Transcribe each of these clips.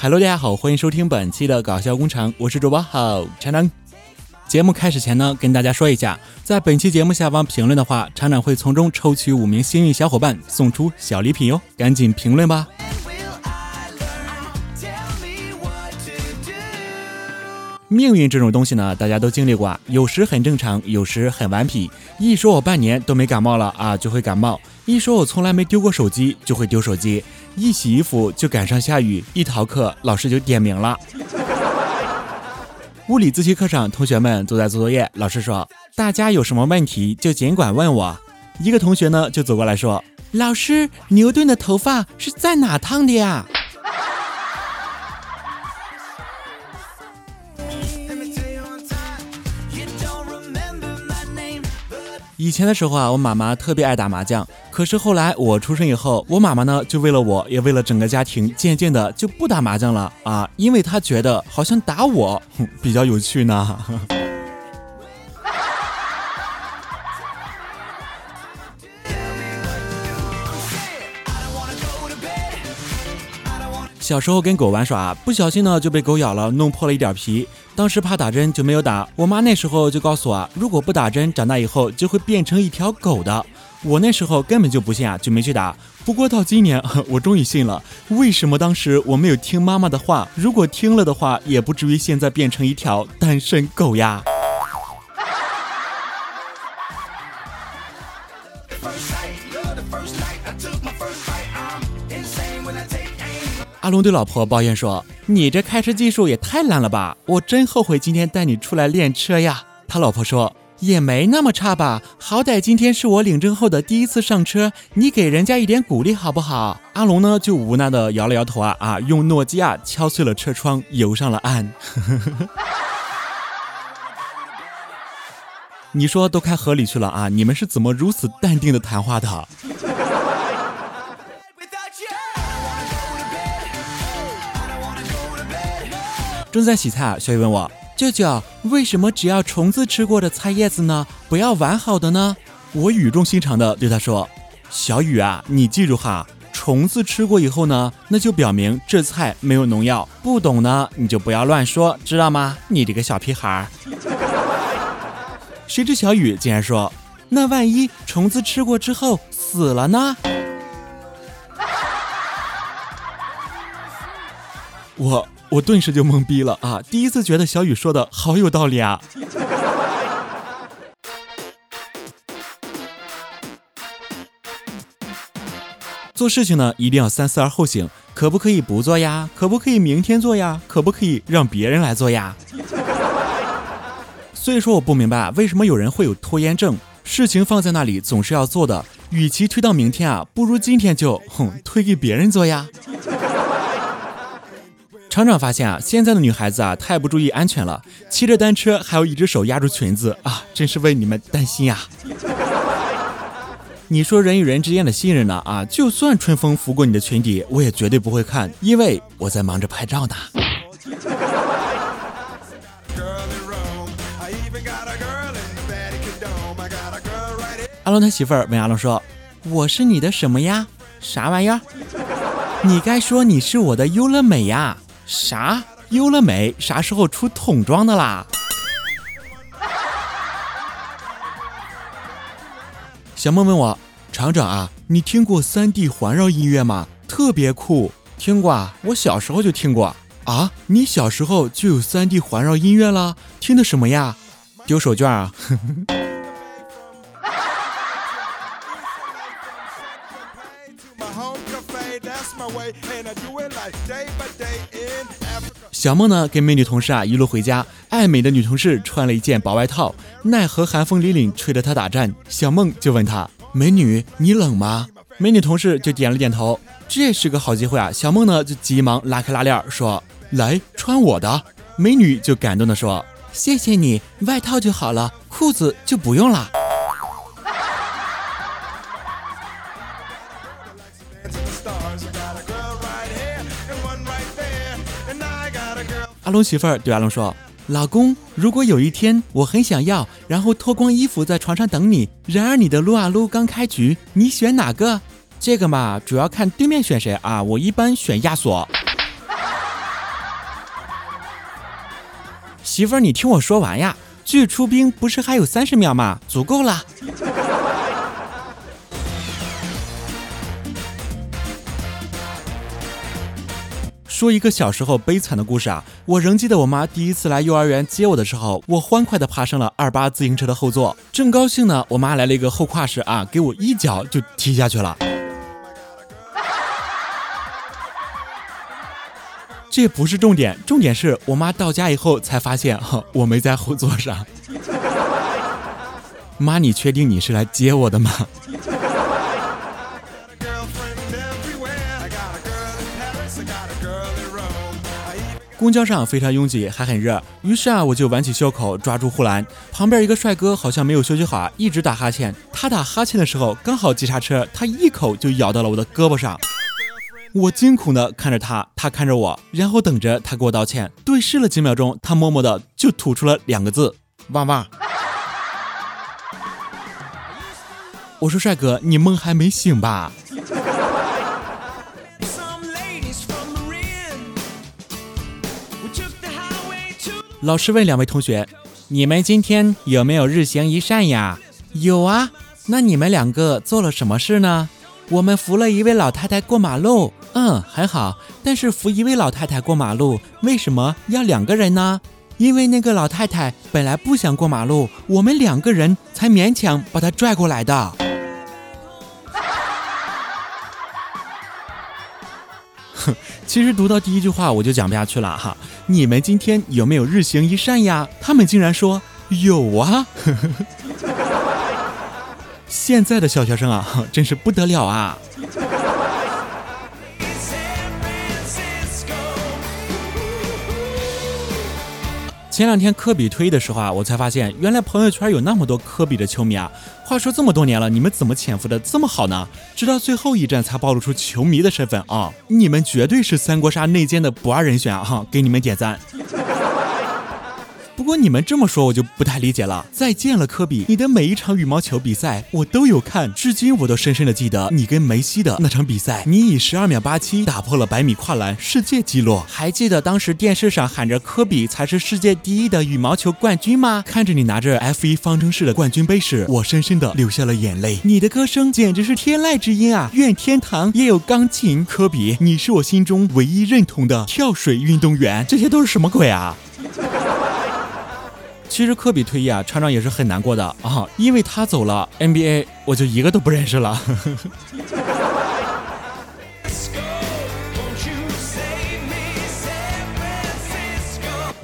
Hello，大家好，欢迎收听本期的搞笑工厂，我是主播好厂长。节目开始前呢，跟大家说一下，在本期节目下方评论的话，厂长会从中抽取五名幸运小伙伴送出小礼品哟，赶紧评论吧。命运这种东西呢，大家都经历过，有时很正常，有时很顽皮。一说我半年都没感冒了啊，就会感冒；一说我从来没丢过手机，就会丢手机。一洗衣服就赶上下雨，一逃课老师就点名了。物理自习课上，同学们都在做作业，老师说：“大家有什么问题就尽管问我。”一个同学呢就走过来说：“老师，牛顿的头发是在哪烫的呀？”以前的时候啊，我妈妈特别爱打麻将。可是后来我出生以后，我妈妈呢就为了我，也为了整个家庭，渐渐的就不打麻将了啊，因为她觉得好像打我比较有趣呢。小时候跟狗玩耍，不小心呢就被狗咬了，弄破了一点皮。当时怕打针就没有打。我妈那时候就告诉我，如果不打针，长大以后就会变成一条狗的。我那时候根本就不信啊，就没去打。不过到今年，我终于信了。为什么当时我没有听妈妈的话？如果听了的话，也不至于现在变成一条单身狗呀。阿龙对老婆抱怨说：“你这开车技术也太烂了吧！我真后悔今天带你出来练车呀。”他老婆说：“也没那么差吧，好歹今天是我领证后的第一次上车，你给人家一点鼓励好不好？”阿龙呢就无奈的摇了摇头啊啊，用诺基亚敲碎了车窗，游上了岸。你说都开河里去了啊？你们是怎么如此淡定的谈话的？正在洗菜，小雨问我：“舅舅，为什么只要虫子吃过的菜叶子呢？不要完好的呢？”我语重心长的对他说：“小雨啊，你记住哈，虫子吃过以后呢，那就表明这菜没有农药。不懂呢，你就不要乱说，知道吗？你这个小屁孩。”谁知小雨竟然说：“那万一虫子吃过之后死了呢？”我。我顿时就懵逼了啊！第一次觉得小雨说的好有道理啊。做事情呢，一定要三思而后行，可不可以不做呀？可不可以明天做呀？可不可以让别人来做呀？所以说我不明白为什么有人会有拖延症，事情放在那里总是要做的，与其推到明天啊，不如今天就哼推给别人做呀。厂长发现啊，现在的女孩子啊，太不注意安全了，骑着单车还有一只手压住裙子啊，真是为你们担心呀。你说人与人之间的信任呢？啊，就算春风拂过你的裙底，我也绝对不会看，因为我在忙着拍照呢。阿龙他媳妇儿问阿龙说：“我是你的什么呀？啥玩意儿？你该说你是我的优乐美呀。”啥？优乐美啥时候出桶装的啦？小梦问我，厂长啊，你听过三 D 环绕音乐吗？特别酷。听过啊，我小时候就听过啊。你小时候就有三 D 环绕音乐了？听的什么呀？丢手绢啊。小梦呢，跟美女同事啊一路回家，爱美的女同事穿了一件薄外套，奈何寒风凛凛，吹得她打颤。小梦就问她：“美女，你冷吗？”美女同事就点了点头。这是个好机会啊！小梦呢就急忙拉开拉链说：“来穿我的。”美女就感动的说：“谢谢你，外套就好了，裤子就不用了。”阿龙媳妇儿对阿龙说：“老公，如果有一天我很想要，然后脱光衣服在床上等你，然而你的撸啊撸刚开局，你选哪个？这个嘛，主要看对面选谁啊。我一般选亚索。媳妇儿，你听我说完呀。距出兵不是还有三十秒吗？足够了。”说一个小时候悲惨的故事啊！我仍记得我妈第一次来幼儿园接我的时候，我欢快地爬上了二八自行车的后座，正高兴呢，我妈来了一个后跨式啊，给我一脚就踢下去了。这不是重点，重点是我妈到家以后才发现哈，我没在后座上。妈，你确定你是来接我的吗？公交上非常拥挤，还很热，于是啊，我就挽起袖口抓住护栏。旁边一个帅哥好像没有休息好，一直打哈欠。他打哈欠的时候刚好急刹车，他一口就咬到了我的胳膊上。我惊恐的看着他，他看着我，然后等着他给我道歉。对视了几秒钟，他默默的就吐出了两个字：汪汪。我说帅哥，你梦还没醒吧？老师问两位同学：“你们今天有没有日行一善呀？”“有啊。”“那你们两个做了什么事呢？”“我们扶了一位老太太过马路。”“嗯，很好。但是扶一位老太太过马路，为什么要两个人呢？”“因为那个老太太本来不想过马路，我们两个人才勉强把她拽过来的。” 其实读到第一句话我就讲不下去了哈。你们今天有没有日行一善呀？他们竟然说有啊！现在的小学生啊，真是不得了啊！前两天科比退役的时候啊，我才发现原来朋友圈有那么多科比的球迷啊。话说这么多年了，你们怎么潜伏的这么好呢？直到最后一战才暴露出球迷的身份啊！你们绝对是三国杀内奸的不二人选啊！哈，给你们点赞。不过你们这么说，我就不太理解了。再见了，科比，你的每一场羽毛球比赛我都有看，至今我都深深的记得你跟梅西的那场比赛，你以十二秒八七打破了百米跨栏世界纪录。还记得当时电视上喊着科比才是世界第一的羽毛球冠军吗？看着你拿着 F 一方程式的冠军杯时，我深深的流下了眼泪。你的歌声简直是天籁之音啊！愿天堂也有钢琴。科比，你是我心中唯一认同的跳水运动员。这些都是什么鬼啊？其实科比退役啊，厂长也是很难过的啊，因为他走了，NBA 我就一个都不认识了。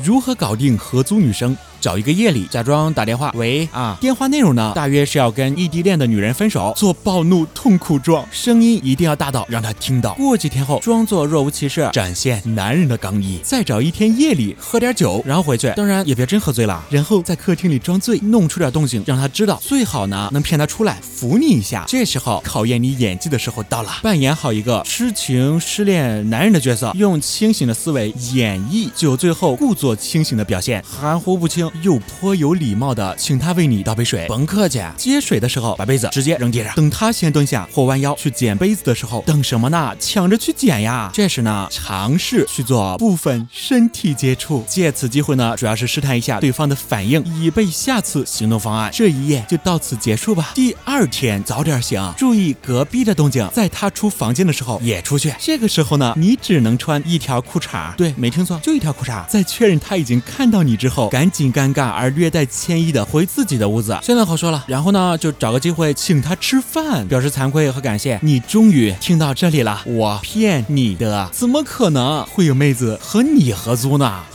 如何搞定合租女生？找一个夜里，假装打电话，喂啊，电话内容呢？大约是要跟异地恋的女人分手，做暴怒痛苦状，声音一定要大到让她听到。过几天后，装作若无其事，展现男人的刚毅。再找一天夜里，喝点酒，然后回去，当然也别真喝醉了。然后在客厅里装醉，弄出点动静，让她知道。最好呢，能骗她出来扶你一下。这时候考验你演技的时候到了，扮演好一个痴情失恋男人的角色，用清醒的思维演绎酒醉后故作清醒的表现，含糊不清。又颇有礼貌的请他为你倒杯水，甭客气。接水的时候把杯子直接扔地上，等他先蹲下或弯腰去捡杯子的时候，等什么呢？抢着去捡呀！这时呢，尝试去做部分身体接触，借此机会呢，主要是试探一下对方的反应，以备下次行动方案。这一夜就到此结束吧。第二天早点醒，注意隔壁的动静，在他出房间的时候也出去。这个时候呢，你只能穿一条裤衩，对，没听错，就一条裤衩。在确认他已经看到你之后，赶紧。尴尬而略带歉意的回自己的屋子，现在好说了。然后呢，就找个机会请他吃饭，表示惭愧和感谢。你终于听到这里了，我骗你的，怎么可能会有妹子和你合租呢？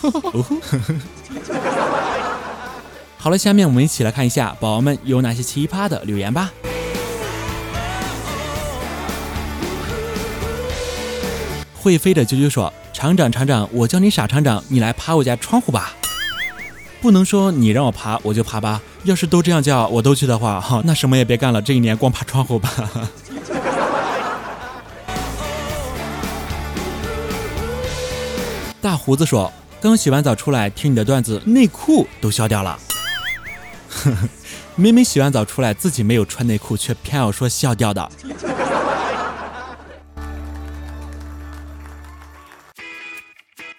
好了，下面我们一起来看一下宝宝们有哪些奇葩的留言吧。会飞的啾啾说：“厂长，厂长，我叫你傻厂长，你来爬我家窗户吧。”不能说你让我爬我就爬吧，要是都这样叫我都去的话，哈，那什么也别干了，这一年光爬窗户吧。大胡子说：“刚洗完澡出来听你的段子，内裤都笑掉了。呵 呵明明洗完澡出来自己没有穿内裤，却偏要说笑掉的。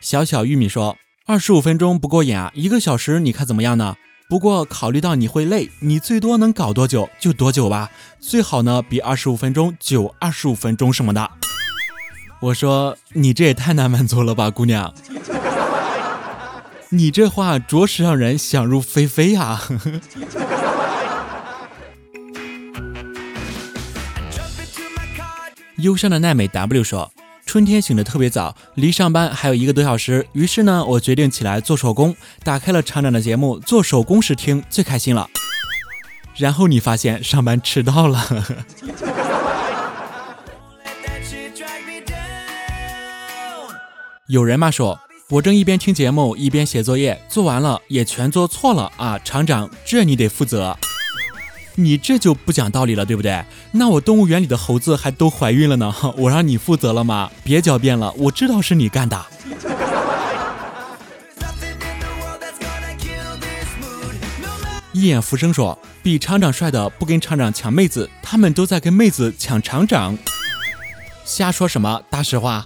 小小玉米说：“二十五分钟不过瘾啊，一个小时你看怎么样呢？不过考虑到你会累，你最多能搞多久就多久吧，最好呢比二十五分钟久二十五分钟什么的。”我说：“你这也太难满足了吧，姑娘。”你这话着实让人想入非非呀！忧伤的奈美 W 说：“春天醒得特别早，离上班还有一个多小时，于是呢，我决定起来做手工，打开了厂长的节目，做手工时听最开心了。然后你发现上班迟到了。有人骂说。”我正一边听节目一边写作业，做完了也全做错了啊！厂长，这你得负责。你这就不讲道理了，对不对？那我动物园里的猴子还都怀孕了呢，我让你负责了吗？别狡辩了，我知道是你干的。一眼浮生说，比厂长帅的不跟厂长抢妹子，他们都在跟妹子抢厂长。瞎说什么？大实话。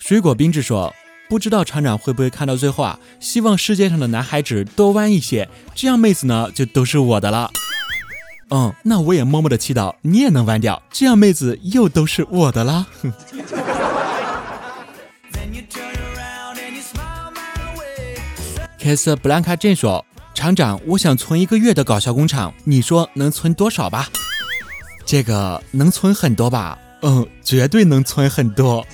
水果冰制说：“不知道厂长会不会看到最后啊？希望世界上的男孩子多弯一些，这样妹子呢就都是我的了。嗯，那我也默默的祈祷你也能弯掉，这样妹子又都是我的了。”Kiss Blanca Jane 说：“厂长，我想存一个月的搞笑工厂，你说能存多少吧？这个能存很多吧？嗯，绝对能存很多。”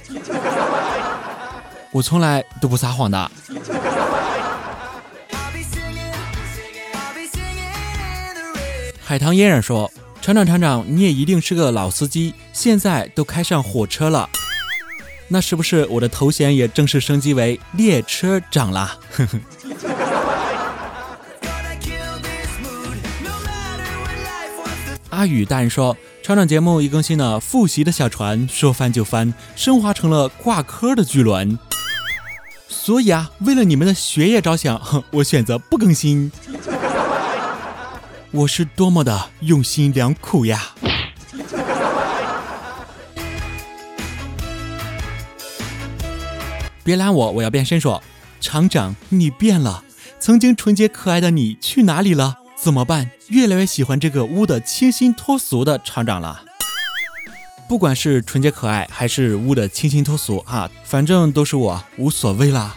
我从来都不撒谎的。海棠嫣然说：“厂长，厂长，你也一定是个老司机，现在都开上火车了，那是不是我的头衔也正式升级为列车长了？” 阿宇大人说：“厂长节目一更新呢，复习的小船说翻就翻，升华成了挂科的巨轮。”所以啊，为了你们的学业着想，我选择不更新。我是多么的用心良苦呀！别拦我，我要变身说，厂长你变了，曾经纯洁可爱的你去哪里了？怎么办？越来越喜欢这个污的清新脱俗的厂长了。不管是纯洁可爱还是污的清新脱俗啊，反正都是我，无所谓啦。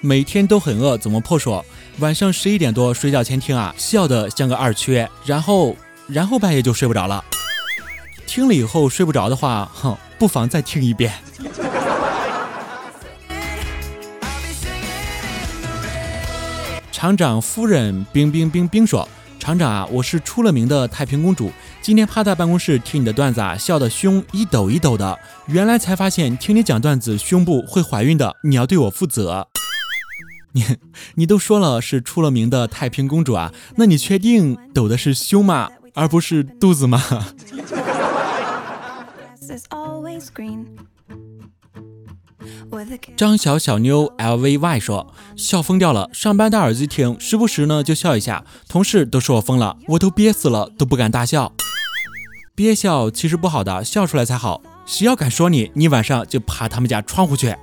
每天都很饿，怎么破说？晚上十一点多睡觉前听啊，笑得像个二缺，然后然后半夜就睡不着了。听了以后睡不着的话，哼，不妨再听一遍。厂长夫人冰冰冰冰说。厂长啊，我是出了名的太平公主。今天趴在办公室听你的段子啊，笑得胸一抖一抖的。原来才发现听你讲段子胸部会怀孕的，你要对我负责。你你都说了是出了名的太平公主啊，那你确定抖的是胸吗，而不是肚子吗？张小小妞 LVY 说：“笑疯掉了，上班戴耳机听，时不时呢就笑一下。同事都说我疯了，我都憋死了，都不敢大笑。憋笑其实不好的，笑出来才好。谁要敢说你，你晚上就爬他们家窗户去。”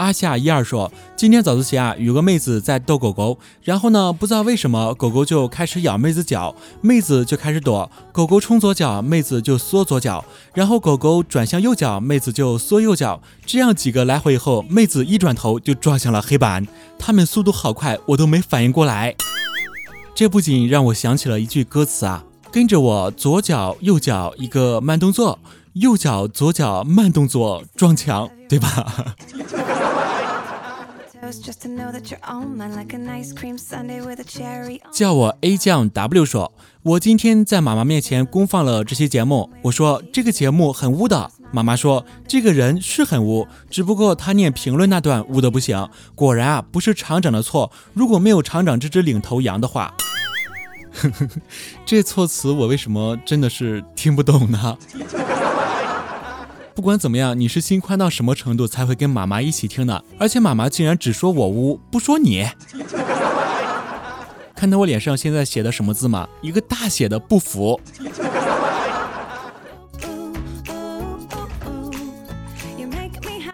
阿夏一二说，今天早自习啊，有个妹子在逗狗狗，然后呢，不知道为什么狗狗就开始咬妹子脚，妹子就开始躲，狗狗冲左脚，妹子就缩左脚，然后狗狗转向右脚，妹子就缩右脚，这样几个来回以后，妹子一转头就撞向了黑板，他们速度好快，我都没反应过来。这不仅让我想起了一句歌词啊，跟着我左脚右脚一个慢动作，右脚左脚慢动作撞墙，对吧？叫我 A 酱 W 说，我今天在妈妈面前公放了这期节目。我说这个节目很污的，妈妈说这个人是很污，只不过他念评论那段污的不行。果然啊，不是厂长的错。如果没有厂长这只领头羊的话，这措辞我为什么真的是听不懂呢？不管怎么样，你是心宽到什么程度才会跟妈妈一起听呢？而且妈妈竟然只说我污，不说你。看到我脸上现在写的什么字吗？一个大写的不服。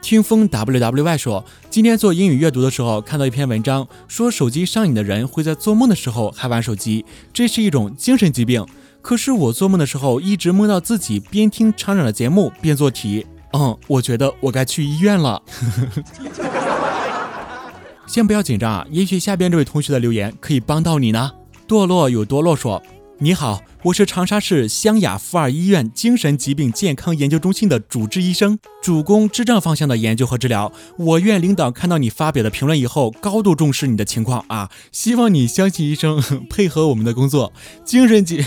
听风 w w y 说，今天做英语阅读的时候看到一篇文章，说手机上瘾的人会在做梦的时候还玩手机，这是一种精神疾病。可是我做梦的时候一直梦到自己边听厂长的节目边做题，嗯，我觉得我该去医院了。先不要紧张啊，也许下边这位同学的留言可以帮到你呢。堕落有堕落说。你好，我是长沙市湘雅妇儿医院精神疾病健康研究中心的主治医生，主攻智障方向的研究和治疗。我院领导看到你发表的评论以后，高度重视你的情况啊，希望你相信医生，配合我们的工作。精神疾，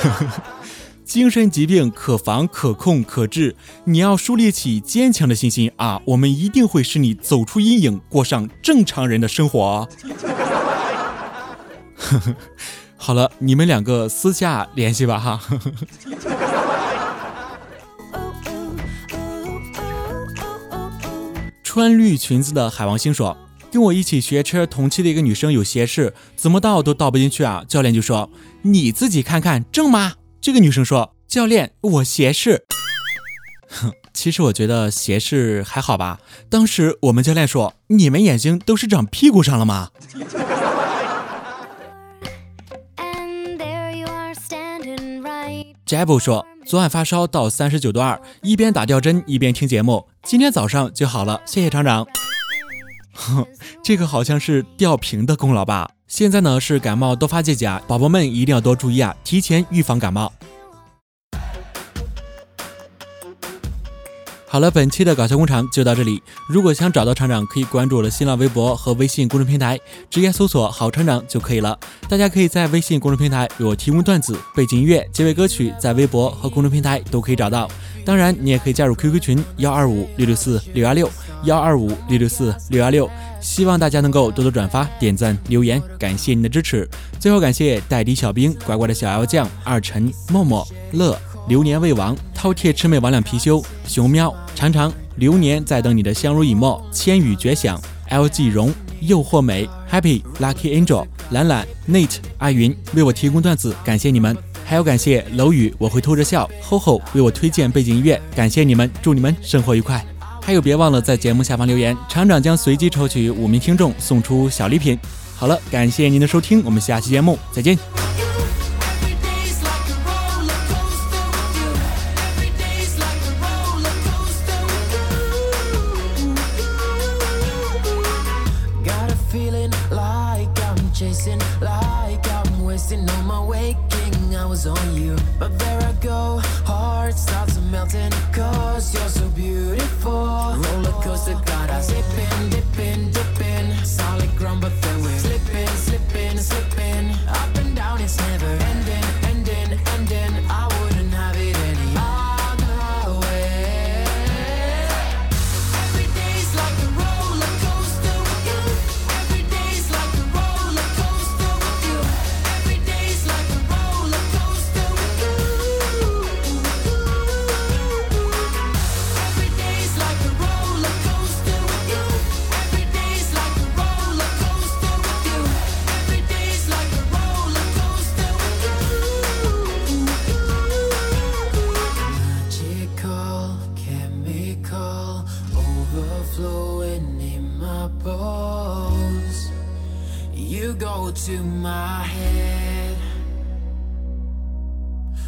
精神疾病可防可控可治，你要树立起坚强的信心啊，我们一定会使你走出阴影，过上正常人的生活。好了，你们两个私下联系吧哈。穿绿裙子的海王星说：“跟我一起学车同期的一个女生有斜视，怎么倒都倒不进去啊！教练就说：你自己看看正吗？这个女生说：教练，我斜视。哼，其实我觉得斜视还好吧。当时我们教练说：你们眼睛都是长屁股上了吗？” Jabo 说，昨晚发烧到三十九度二，一边打吊针一边听节目，今天早上就好了，谢谢厂长。哼，这个好像是吊瓶的功劳吧？现在呢是感冒多发季节啊，宝宝们一定要多注意啊，提前预防感冒。好了，本期的搞笑工厂就到这里。如果想找到厂长，可以关注我的新浪微博和微信公众平台，直接搜索“好厂长”就可以了。大家可以在微信公众平台给我提供段子、背景音乐、结尾歌曲，在微博和公众平台都可以找到。当然，你也可以加入 QQ 群幺二五六六四六幺六幺二五六六四六幺六。希望大家能够多多转发、点赞、留言，感谢您的支持。最后，感谢代理小兵、乖乖的小妖酱、二晨、默默、乐。流年未亡，饕餮魑魅魍魉貔貅，熊喵常常，流年在等你的相濡以沫，千语绝响，LG 荣，诱惑美，Happy Lucky Angel，懒懒，Nate，阿云为我提供段子，感谢你们，还要感谢楼宇，我会偷着笑，Ho Ho 为我推荐背景音乐，感谢你们，祝你们生活愉快，还有别忘了在节目下方留言，厂长将随机抽取五名听众送出小礼品。好了，感谢您的收听，我们下期节目再见。my head.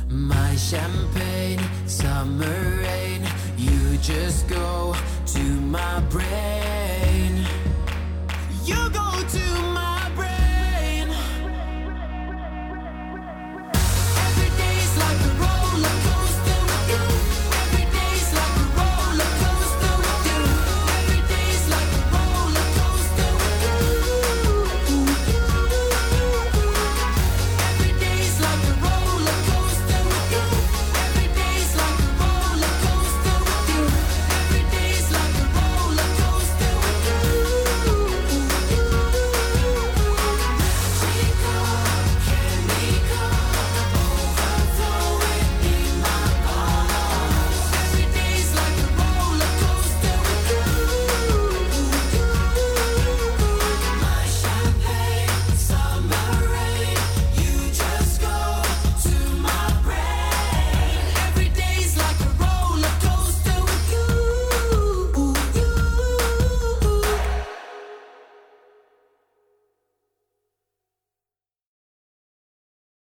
My champagne, summer rain, you just go to my brain. You go to